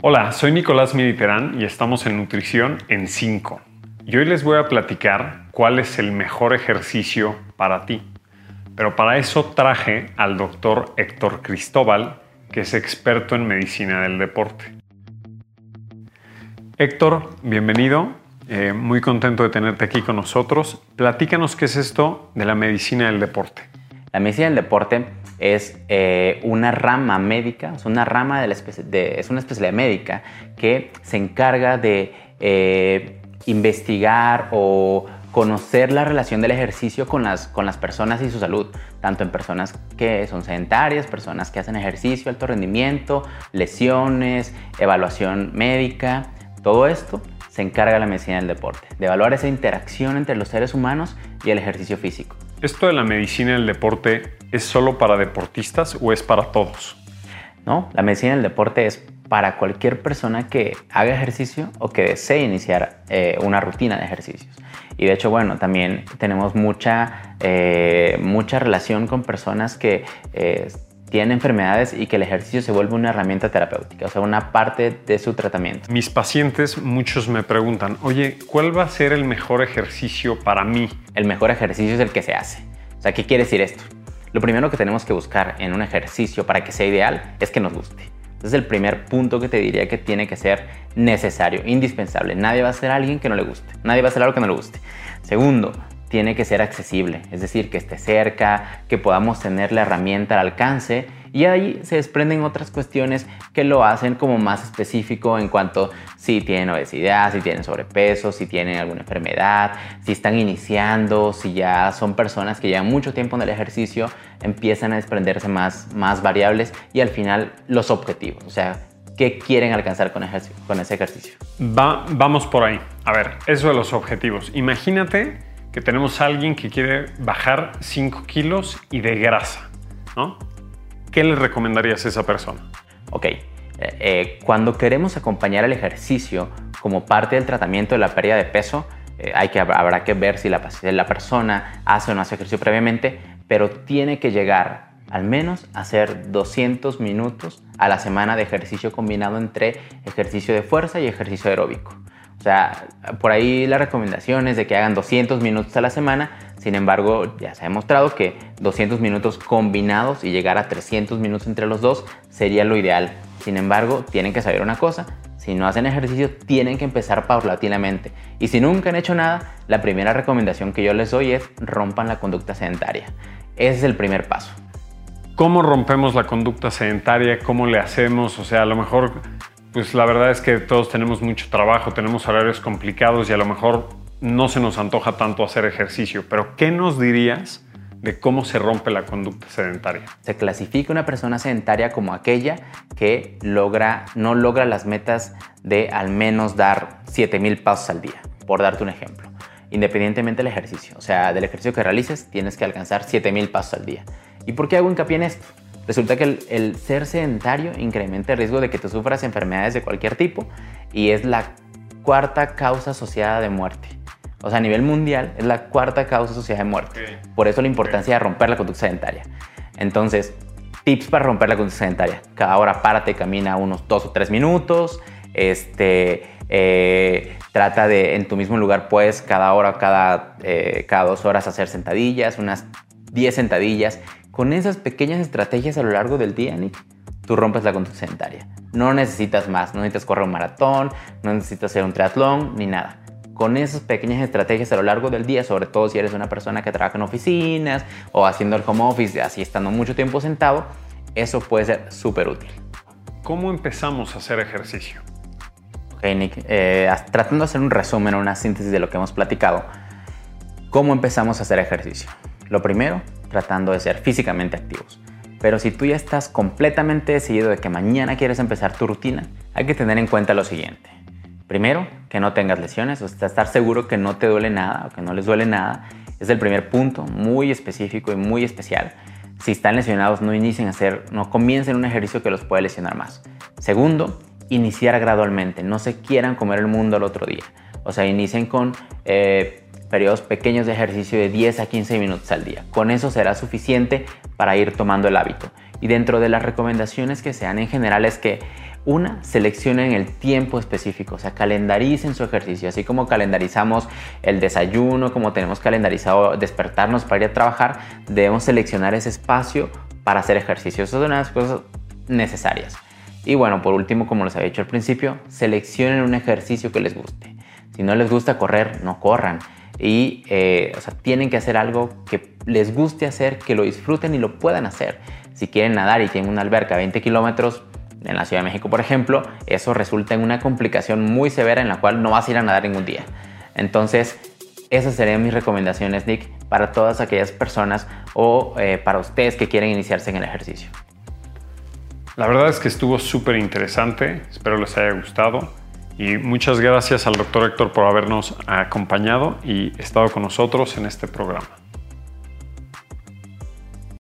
Hola, soy Nicolás Mediterán y estamos en Nutrición en 5. Y hoy les voy a platicar cuál es el mejor ejercicio para ti. Pero para eso traje al doctor Héctor Cristóbal, que es experto en medicina del deporte. Héctor, bienvenido. Eh, muy contento de tenerte aquí con nosotros. Platícanos qué es esto de la medicina del deporte. La medicina del deporte es eh, una rama médica, es una rama de, la es una especialidad médica que se encarga de eh, investigar o conocer la relación del ejercicio con las, con las personas y su salud, tanto en personas que son sedentarias, personas que hacen ejercicio, alto rendimiento, lesiones, evaluación médica, todo esto se encarga la medicina del deporte, de evaluar esa interacción entre los seres humanos y el ejercicio físico. ¿Esto de la medicina del deporte es solo para deportistas o es para todos? No, la medicina del deporte es para cualquier persona que haga ejercicio o que desee iniciar eh, una rutina de ejercicios. Y de hecho, bueno, también tenemos mucha, eh, mucha relación con personas que eh, tienen enfermedades y que el ejercicio se vuelve una herramienta terapéutica, o sea, una parte de su tratamiento. Mis pacientes, muchos me preguntan, oye, ¿cuál va a ser el mejor ejercicio para mí? El mejor ejercicio es el que se hace. O sea, ¿qué quiere decir esto? Lo primero que tenemos que buscar en un ejercicio para que sea ideal es que nos guste. Ese es el primer punto que te diría que tiene que ser necesario, indispensable. Nadie va a ser alguien que no le guste. Nadie va a hacer algo que no le guste. Segundo, tiene que ser accesible, es decir, que esté cerca, que podamos tener la herramienta al alcance y ahí se desprenden otras cuestiones que lo hacen como más específico en cuanto si tienen obesidad, si tienen sobrepeso, si tienen alguna enfermedad, si están iniciando, si ya son personas que llevan mucho tiempo en el ejercicio, empiezan a desprenderse más, más variables y al final los objetivos, o sea, qué quieren alcanzar con, con ese ejercicio. vamos por ahí. A ver, eso de los objetivos. Imagínate que tenemos alguien que quiere bajar 5 kilos y de grasa, ¿no? ¿Qué le recomendarías a esa persona? Ok, eh, eh, cuando queremos acompañar el ejercicio como parte del tratamiento de la pérdida de peso, eh, hay que, habrá que ver si la, la persona hace o no hace ejercicio previamente, pero tiene que llegar al menos a hacer 200 minutos a la semana de ejercicio combinado entre ejercicio de fuerza y ejercicio aeróbico. O sea, por ahí la recomendación es de que hagan 200 minutos a la semana, sin embargo, ya se ha demostrado que 200 minutos combinados y llegar a 300 minutos entre los dos sería lo ideal. Sin embargo, tienen que saber una cosa, si no hacen ejercicio, tienen que empezar paulatinamente. Y si nunca han hecho nada, la primera recomendación que yo les doy es rompan la conducta sedentaria. Ese es el primer paso. ¿Cómo rompemos la conducta sedentaria? ¿Cómo le hacemos? O sea, a lo mejor pues la verdad es que todos tenemos mucho trabajo, tenemos horarios complicados y a lo mejor no se nos antoja tanto hacer ejercicio, pero ¿qué nos dirías de cómo se rompe la conducta sedentaria? Se clasifica una persona sedentaria como aquella que logra, no logra las metas de al menos dar 7000 pasos al día, por darte un ejemplo, independientemente del ejercicio. O sea, del ejercicio que realices, tienes que alcanzar 7000 pasos al día. ¿Y por qué hago hincapié en esto? Resulta que el, ser sedentario incrementa el riesgo de que tú sufras enfermedades de cualquier tipo y es la cuarta causa asociada de muerte. O sea, a nivel mundial es la cuarta causa asociada de muerte. Por eso la importancia de romper la conducta sedentaria. Entonces, tips para romper la conducta sedentaria. Cada hora párate, camina unos dos o tres minutos. Este, eh, trata de en tu mismo lugar, pues, cada hora, cada, eh, cada dos horas hacer sentadillas, unas 10 sentadillas con esas pequeñas estrategias a lo largo del día, Nick, tú rompes la conducta sedentaria. No necesitas más, no necesitas correr un maratón, no necesitas hacer un triatlón, ni nada. Con esas pequeñas estrategias a lo largo del día, sobre todo si eres una persona que trabaja en oficinas o haciendo el home office, así estando mucho tiempo sentado, eso puede ser súper útil. ¿Cómo empezamos a hacer ejercicio? Ok, Nick, eh, tratando de hacer un resumen o una síntesis de lo que hemos platicado, ¿cómo empezamos a hacer ejercicio? Lo primero, tratando de ser físicamente activos. Pero si tú ya estás completamente decidido de que mañana quieres empezar tu rutina, hay que tener en cuenta lo siguiente. Primero, que no tengas lesiones, o sea, estar seguro que no te duele nada o que no les duele nada. Es el primer punto, muy específico y muy especial. Si están lesionados, no inicien a hacer, no comiencen un ejercicio que los puede lesionar más. Segundo, iniciar gradualmente. No se quieran comer el mundo al otro día. O sea, inicien con eh, periodos pequeños de ejercicio de 10 a 15 minutos al día. Con eso será suficiente para ir tomando el hábito. Y dentro de las recomendaciones que se dan en general es que Una, seleccionen el tiempo específico, o sea, calendaricen su ejercicio, así como calendarizamos el desayuno, como tenemos calendarizado despertarnos para ir a trabajar, debemos seleccionar ese espacio para hacer ejercicio. Eso es una de las cosas necesarias. Y bueno, por último, como les había dicho al principio, seleccionen un ejercicio que les guste. Si no les gusta correr, no corran. Y eh, o sea, tienen que hacer algo que les guste hacer, que lo disfruten y lo puedan hacer. Si quieren nadar y tienen una alberca a 20 kilómetros, en la Ciudad de México, por ejemplo, eso resulta en una complicación muy severa en la cual no vas a ir a nadar ningún día. Entonces, esas serían mis recomendaciones, Nick, para todas aquellas personas o eh, para ustedes que quieren iniciarse en el ejercicio. La verdad es que estuvo súper interesante, espero les haya gustado y muchas gracias al doctor Héctor por habernos acompañado y estado con nosotros en este programa.